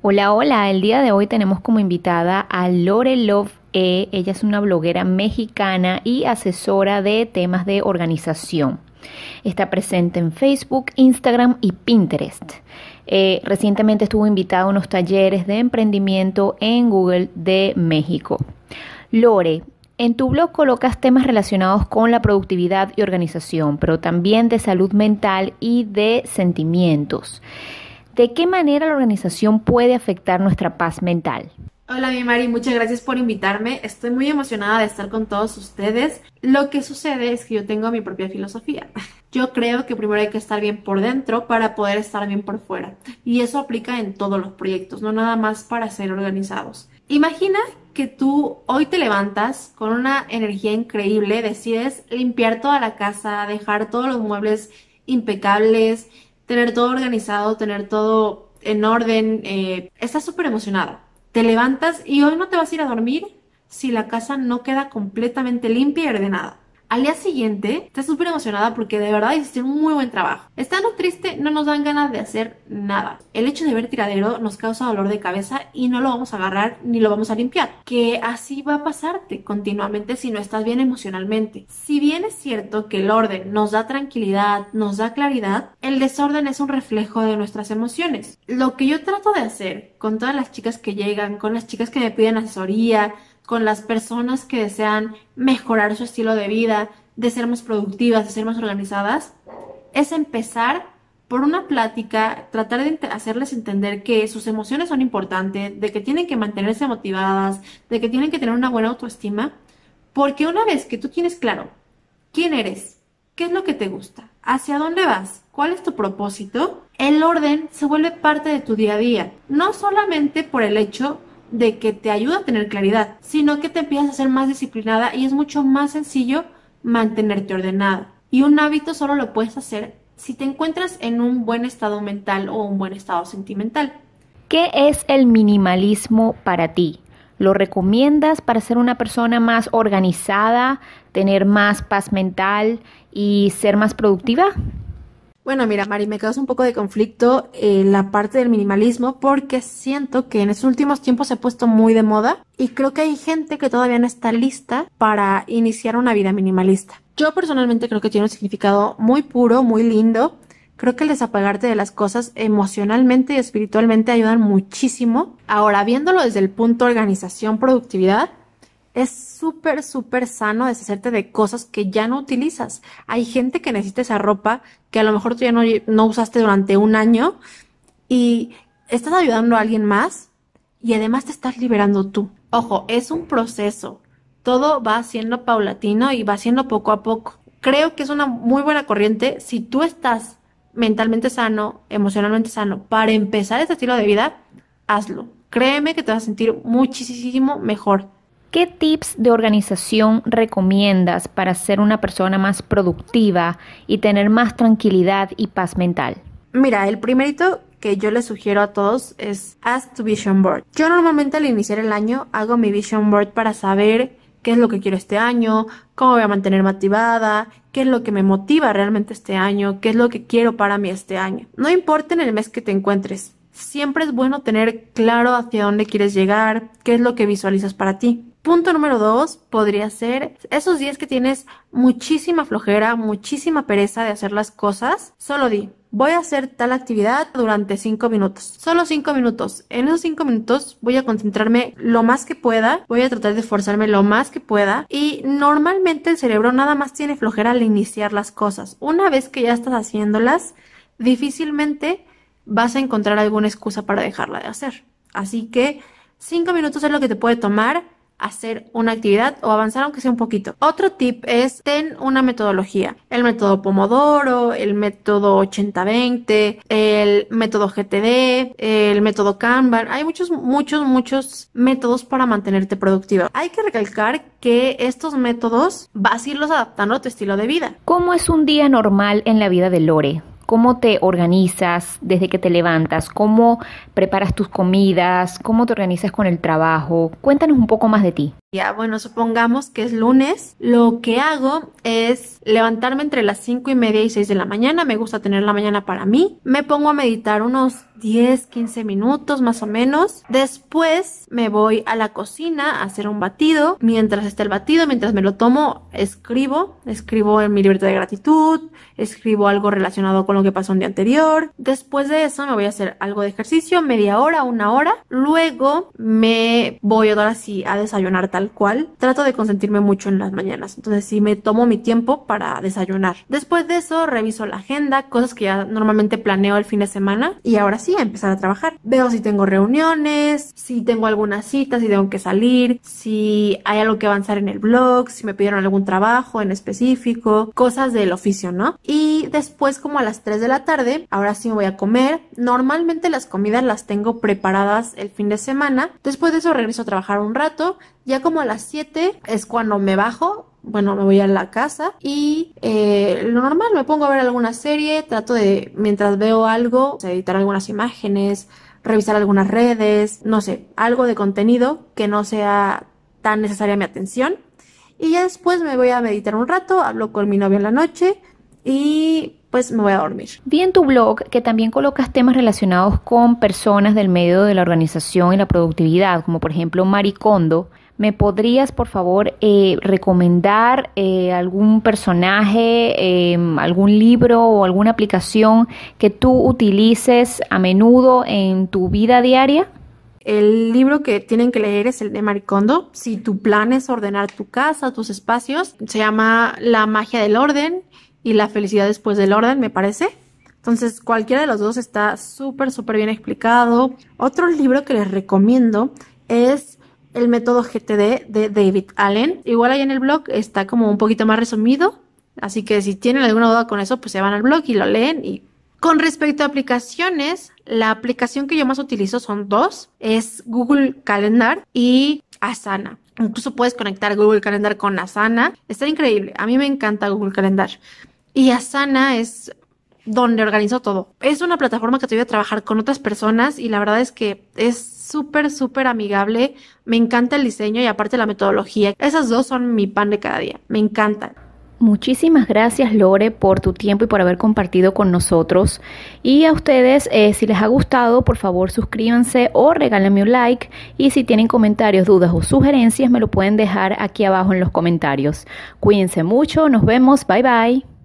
Hola, hola, el día de hoy tenemos como invitada a Lore Love E. Ella es una bloguera mexicana y asesora de temas de organización. Está presente en Facebook, Instagram y Pinterest. Eh, recientemente estuvo invitada a unos talleres de emprendimiento en Google de México. Lore, en tu blog colocas temas relacionados con la productividad y organización, pero también de salud mental y de sentimientos. ¿De qué manera la organización puede afectar nuestra paz mental? Hola, mi Mari, muchas gracias por invitarme. Estoy muy emocionada de estar con todos ustedes. Lo que sucede es que yo tengo mi propia filosofía. Yo creo que primero hay que estar bien por dentro para poder estar bien por fuera. Y eso aplica en todos los proyectos, no nada más para ser organizados. Imagina que tú hoy te levantas con una energía increíble, decides limpiar toda la casa, dejar todos los muebles impecables, tener todo organizado, tener todo en orden, eh, estás súper emocionada. Te levantas y hoy no te vas a ir a dormir si la casa no queda completamente limpia y ordenada. Al día siguiente, estás súper emocionada porque de verdad hiciste un muy buen trabajo. Estando triste, no nos dan ganas de hacer nada. El hecho de ver tiradero nos causa dolor de cabeza y no lo vamos a agarrar ni lo vamos a limpiar. Que así va a pasarte continuamente si no estás bien emocionalmente. Si bien es cierto que el orden nos da tranquilidad, nos da claridad, el desorden es un reflejo de nuestras emociones. Lo que yo trato de hacer con todas las chicas que llegan, con las chicas que me piden asesoría, con las personas que desean mejorar su estilo de vida, de ser más productivas, de ser más organizadas, es empezar por una plática, tratar de hacerles entender que sus emociones son importantes, de que tienen que mantenerse motivadas, de que tienen que tener una buena autoestima, porque una vez que tú tienes claro quién eres, qué es lo que te gusta, hacia dónde vas, cuál es tu propósito, el orden se vuelve parte de tu día a día, no solamente por el hecho de que te ayuda a tener claridad, sino que te empiezas a ser más disciplinada y es mucho más sencillo mantenerte ordenada. Y un hábito solo lo puedes hacer si te encuentras en un buen estado mental o un buen estado sentimental. ¿Qué es el minimalismo para ti? ¿Lo recomiendas para ser una persona más organizada, tener más paz mental y ser más productiva? Bueno, mira, Mari, me causa un poco de conflicto eh, la parte del minimalismo porque siento que en estos últimos tiempos se ha puesto muy de moda y creo que hay gente que todavía no está lista para iniciar una vida minimalista. Yo personalmente creo que tiene un significado muy puro, muy lindo. Creo que el desapegarte de las cosas emocionalmente y espiritualmente ayudan muchísimo. Ahora, viéndolo desde el punto organización, productividad, es súper, súper sano deshacerte de cosas que ya no utilizas. Hay gente que necesita esa ropa que a lo mejor tú ya no, no usaste durante un año y estás ayudando a alguien más y además te estás liberando tú. Ojo, es un proceso. Todo va siendo paulatino y va siendo poco a poco. Creo que es una muy buena corriente si tú estás mentalmente sano, emocionalmente sano, para empezar este estilo de vida, hazlo. Créeme que te vas a sentir muchísimo mejor. ¿Qué tips de organización recomiendas para ser una persona más productiva y tener más tranquilidad y paz mental? Mira, el primerito que yo les sugiero a todos es haz tu vision board. Yo normalmente al iniciar el año hago mi vision board para saber qué es lo que quiero este año, cómo voy a mantenerme motivada, qué es lo que me motiva realmente este año, qué es lo que quiero para mí este año. No importa en el mes que te encuentres, siempre es bueno tener claro hacia dónde quieres llegar, qué es lo que visualizas para ti. Punto número dos podría ser esos días que tienes muchísima flojera, muchísima pereza de hacer las cosas, solo di, voy a hacer tal actividad durante cinco minutos. Solo cinco minutos. En esos cinco minutos voy a concentrarme lo más que pueda, voy a tratar de esforzarme lo más que pueda y normalmente el cerebro nada más tiene flojera al iniciar las cosas. Una vez que ya estás haciéndolas, difícilmente vas a encontrar alguna excusa para dejarla de hacer. Así que cinco minutos es lo que te puede tomar hacer una actividad o avanzar aunque sea un poquito. Otro tip es ten una metodología. El método Pomodoro, el método 80-20, el método GTD, el método Kanban. Hay muchos, muchos, muchos métodos para mantenerte productiva. Hay que recalcar que estos métodos vas a irlos adaptando a tu estilo de vida. ¿Cómo es un día normal en la vida de Lore? Cómo te organizas desde que te levantas, cómo preparas tus comidas, cómo te organizas con el trabajo. Cuéntanos un poco más de ti. Ya, bueno, supongamos que es lunes. Lo que hago es levantarme entre las cinco y media y 6 de la mañana. Me gusta tener la mañana para mí. Me pongo a meditar unos 10, 15 minutos más o menos. Después me voy a la cocina a hacer un batido. Mientras está el batido, mientras me lo tomo, escribo. Escribo en mi libreta de gratitud. Escribo algo relacionado con lo que pasó un día anterior. Después de eso me voy a hacer algo de ejercicio, media hora, una hora. Luego me voy ahora sí a desayunar tal cual. Trato de consentirme mucho en las mañanas. Entonces sí me tomo mi tiempo para desayunar. Después de eso reviso la agenda, cosas que ya normalmente planeo el fin de semana. Y ahora sí empezar a trabajar. Veo si tengo reuniones, si tengo alguna cita, si tengo que salir, si hay algo que avanzar en el blog, si me pidieron algún trabajo en específico, cosas del oficio, ¿no? Y después como a las 3 de la tarde, ahora sí me voy a comer. Normalmente las comidas las tengo preparadas el fin de semana. Después de eso regreso a trabajar un rato. Ya como a las 7 es cuando me bajo bueno, me voy a la casa y eh, lo normal, me pongo a ver alguna serie, trato de, mientras veo algo, editar algunas imágenes, revisar algunas redes, no sé, algo de contenido que no sea tan necesaria mi atención. Y ya después me voy a meditar un rato, hablo con mi novio en la noche y pues me voy a dormir. Vi en tu blog que también colocas temas relacionados con personas del medio de la organización y la productividad, como por ejemplo Maricondo, ¿Me podrías, por favor, eh, recomendar eh, algún personaje, em, algún libro o alguna aplicación que tú utilices a menudo en tu vida diaria? El libro que tienen que leer es el de Maricondo. Si tu plan es ordenar tu casa, tus espacios, se llama La magia del orden y la felicidad después del orden, me parece. Entonces, cualquiera de los dos está súper, súper bien explicado. Otro libro que les recomiendo es el método GTD de David Allen. Igual ahí en el blog está como un poquito más resumido, así que si tienen alguna duda con eso, pues se van al blog y lo leen. Y con respecto a aplicaciones, la aplicación que yo más utilizo son dos, es Google Calendar y Asana. Incluso puedes conectar Google Calendar con Asana. Está increíble. A mí me encanta Google Calendar. Y Asana es donde organizo todo. Es una plataforma que te voy a trabajar con otras personas y la verdad es que es súper, súper amigable. Me encanta el diseño y aparte la metodología. Esas dos son mi pan de cada día. Me encantan. Muchísimas gracias Lore por tu tiempo y por haber compartido con nosotros. Y a ustedes, eh, si les ha gustado, por favor suscríbanse o regálenme un like. Y si tienen comentarios, dudas o sugerencias, me lo pueden dejar aquí abajo en los comentarios. Cuídense mucho, nos vemos, bye bye.